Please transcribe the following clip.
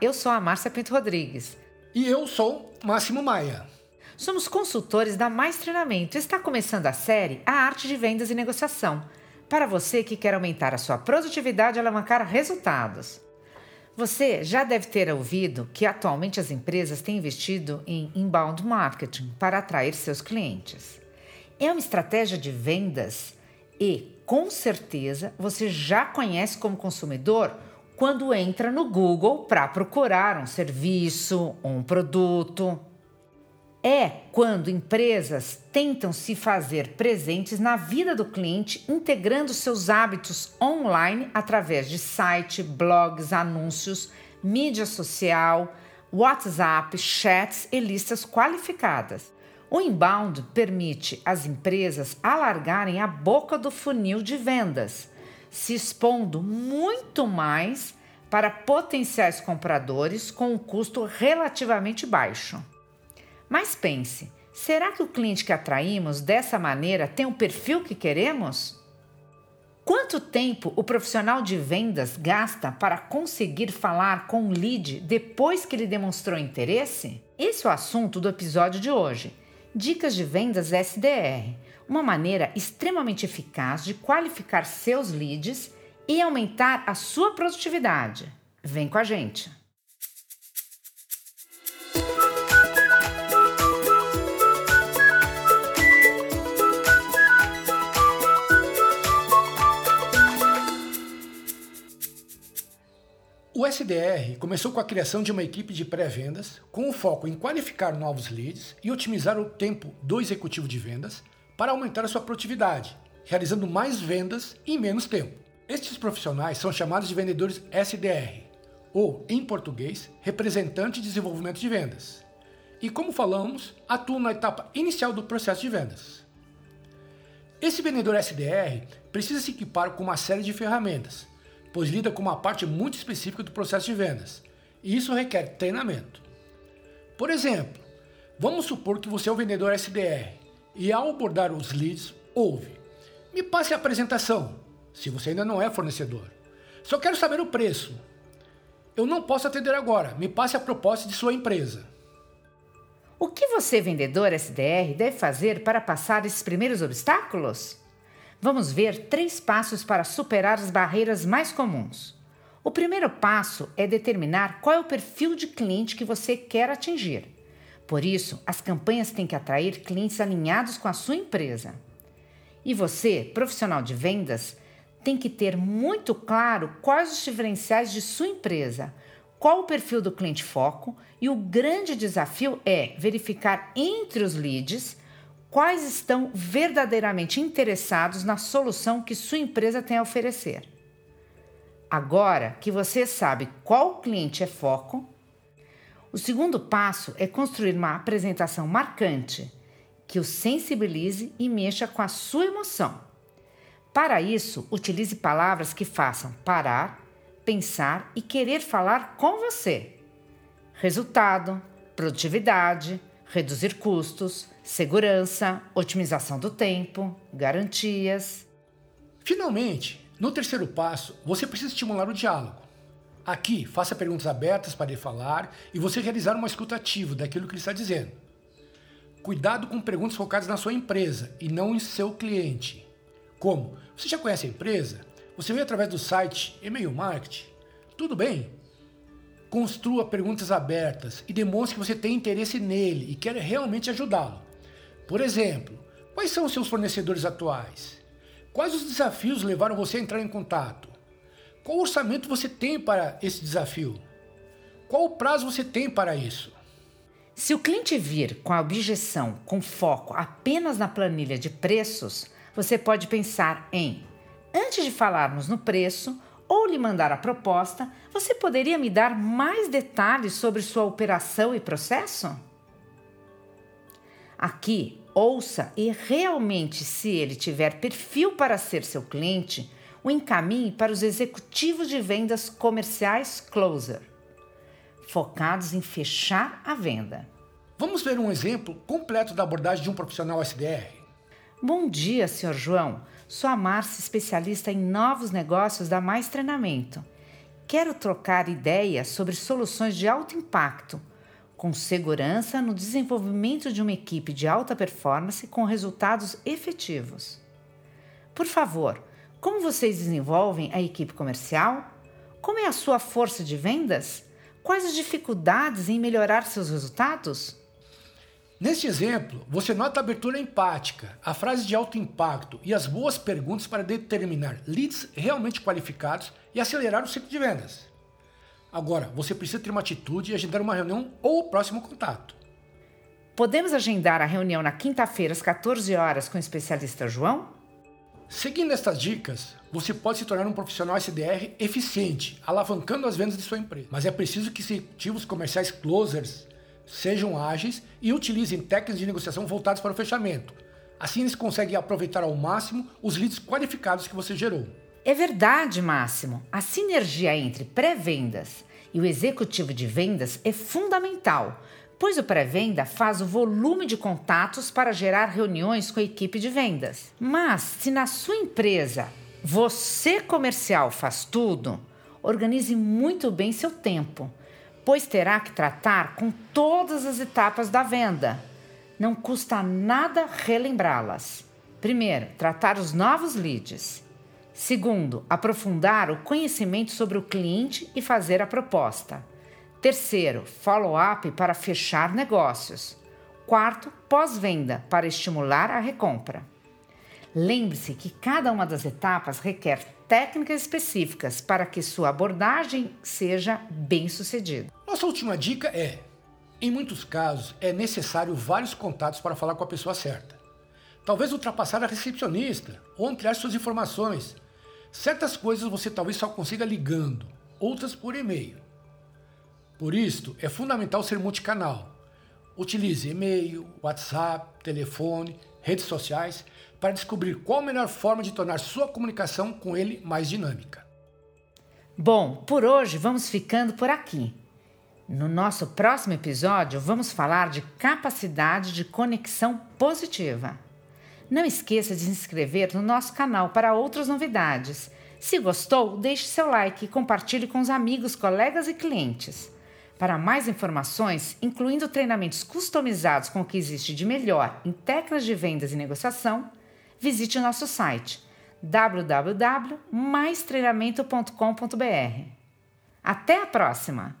eu sou a Márcia Pinto Rodrigues. E eu sou Máximo Maia. Somos consultores da Mais Treinamento. Está começando a série A Arte de Vendas e Negociação. Para você que quer aumentar a sua produtividade e alavancar resultados. Você já deve ter ouvido que atualmente as empresas têm investido em inbound marketing para atrair seus clientes. É uma estratégia de vendas e, com certeza, você já conhece como consumidor quando entra no Google para procurar um serviço, um produto. É quando empresas tentam se fazer presentes na vida do cliente, integrando seus hábitos online através de site, blogs, anúncios, mídia social, WhatsApp, chats e listas qualificadas. O inbound permite às empresas alargarem a boca do funil de vendas se expondo muito mais para potenciais compradores com um custo relativamente baixo. Mas pense, será que o cliente que atraímos dessa maneira tem o perfil que queremos? Quanto tempo o profissional de vendas gasta para conseguir falar com um lead depois que ele demonstrou interesse? Esse é o assunto do episódio de hoje. Dicas de vendas SDR uma maneira extremamente eficaz de qualificar seus leads e aumentar a sua produtividade. Vem com a gente! SDR começou com a criação de uma equipe de pré-vendas com o foco em qualificar novos leads e otimizar o tempo do executivo de vendas para aumentar a sua produtividade, realizando mais vendas em menos tempo. Estes profissionais são chamados de vendedores SDR, ou, em português, representante de desenvolvimento de vendas. E como falamos, atuam na etapa inicial do processo de vendas. Esse vendedor SDR precisa se equipar com uma série de ferramentas, pois lida com uma parte muito específica do processo de vendas, e isso requer treinamento. Por exemplo, vamos supor que você é o vendedor SDR e ao abordar os leads, ouve. Me passe a apresentação, se você ainda não é fornecedor. Só quero saber o preço. Eu não posso atender agora, me passe a proposta de sua empresa. O que você, vendedor SDR, deve fazer para passar esses primeiros obstáculos? Vamos ver três passos para superar as barreiras mais comuns. O primeiro passo é determinar qual é o perfil de cliente que você quer atingir. Por isso, as campanhas têm que atrair clientes alinhados com a sua empresa. E você, profissional de vendas, tem que ter muito claro quais os diferenciais de sua empresa, qual o perfil do cliente foco e o grande desafio é verificar entre os leads quais estão verdadeiramente interessados na solução que sua empresa tem a oferecer. Agora que você sabe qual cliente é foco, o segundo passo é construir uma apresentação marcante que o sensibilize e mexa com a sua emoção. Para isso, utilize palavras que façam parar, pensar e querer falar com você. Resultado, produtividade, reduzir custos, segurança, otimização do tempo, garantias. Finalmente, no terceiro passo, você precisa estimular o diálogo. Aqui, faça perguntas abertas para ele falar e você realizar uma escuta ativa daquilo que ele está dizendo. Cuidado com perguntas focadas na sua empresa e não em seu cliente. Como? Você já conhece a empresa? Você veio através do site e-mail marketing? Tudo bem? Construa perguntas abertas e demonstre que você tem interesse nele e quer realmente ajudá-lo. Por exemplo, quais são os seus fornecedores atuais? Quais os desafios levaram você a entrar em contato? Qual orçamento você tem para esse desafio? Qual o prazo você tem para isso? Se o cliente vir com a objeção com foco apenas na planilha de preços, você pode pensar em: antes de falarmos no preço ou lhe mandar a proposta, você poderia me dar mais detalhes sobre sua operação e processo? Aqui, ouça e realmente, se ele tiver perfil para ser seu cliente, o encaminhe para os executivos de vendas comerciais closer, focados em fechar a venda. Vamos ver um exemplo completo da abordagem de um profissional SDR. Bom dia, Sr. João. Sou a Márcia, especialista em novos negócios da Mais Treinamento. quero trocar ideias sobre soluções de alto impacto, com segurança no desenvolvimento de uma equipe de alta performance com resultados efetivos. Por favor, como vocês desenvolvem a equipe comercial? Como é a sua força de vendas? Quais as dificuldades em melhorar seus resultados? Neste exemplo, você nota a abertura empática, a frase de alto impacto e as boas perguntas para determinar leads realmente qualificados e acelerar o ciclo de vendas. Agora, você precisa ter uma atitude e agendar uma reunião ou o próximo contato. Podemos agendar a reunião na quinta-feira às 14 horas com o especialista João? Seguindo estas dicas, você pode se tornar um profissional SDR eficiente, alavancando as vendas de sua empresa. Mas é preciso que executivos comerciais closers sejam ágeis e utilizem técnicas de negociação voltadas para o fechamento. Assim eles conseguem aproveitar ao máximo os leads qualificados que você gerou. É verdade, Máximo. A sinergia entre pré-vendas e o executivo de vendas é fundamental, pois o pré-venda faz o volume de contatos para gerar reuniões com a equipe de vendas. Mas se na sua empresa você comercial faz tudo, organize muito bem seu tempo pois terá que tratar com todas as etapas da venda. Não custa nada relembrá-las. Primeiro, tratar os novos leads. Segundo, aprofundar o conhecimento sobre o cliente e fazer a proposta. Terceiro, follow-up para fechar negócios. Quarto, pós-venda para estimular a recompra. Lembre-se que cada uma das etapas requer técnicas específicas para que sua abordagem seja bem sucedida. Nossa última dica é: em muitos casos é necessário vários contatos para falar com a pessoa certa. Talvez ultrapassar a recepcionista ou ampliar suas informações. Certas coisas você talvez só consiga ligando, outras por e-mail. Por isso, é fundamental ser multicanal. Utilize e-mail, WhatsApp, telefone, redes sociais para descobrir qual a melhor forma de tornar sua comunicação com ele mais dinâmica. Bom, por hoje vamos ficando por aqui. No nosso próximo episódio, vamos falar de capacidade de conexão positiva. Não esqueça de se inscrever no nosso canal para outras novidades. Se gostou, deixe seu like e compartilhe com os amigos, colegas e clientes. Para mais informações, incluindo treinamentos customizados com o que existe de melhor em técnicas de vendas e negociação, visite o nosso site www.maistreinamento.com.br. Até a próxima!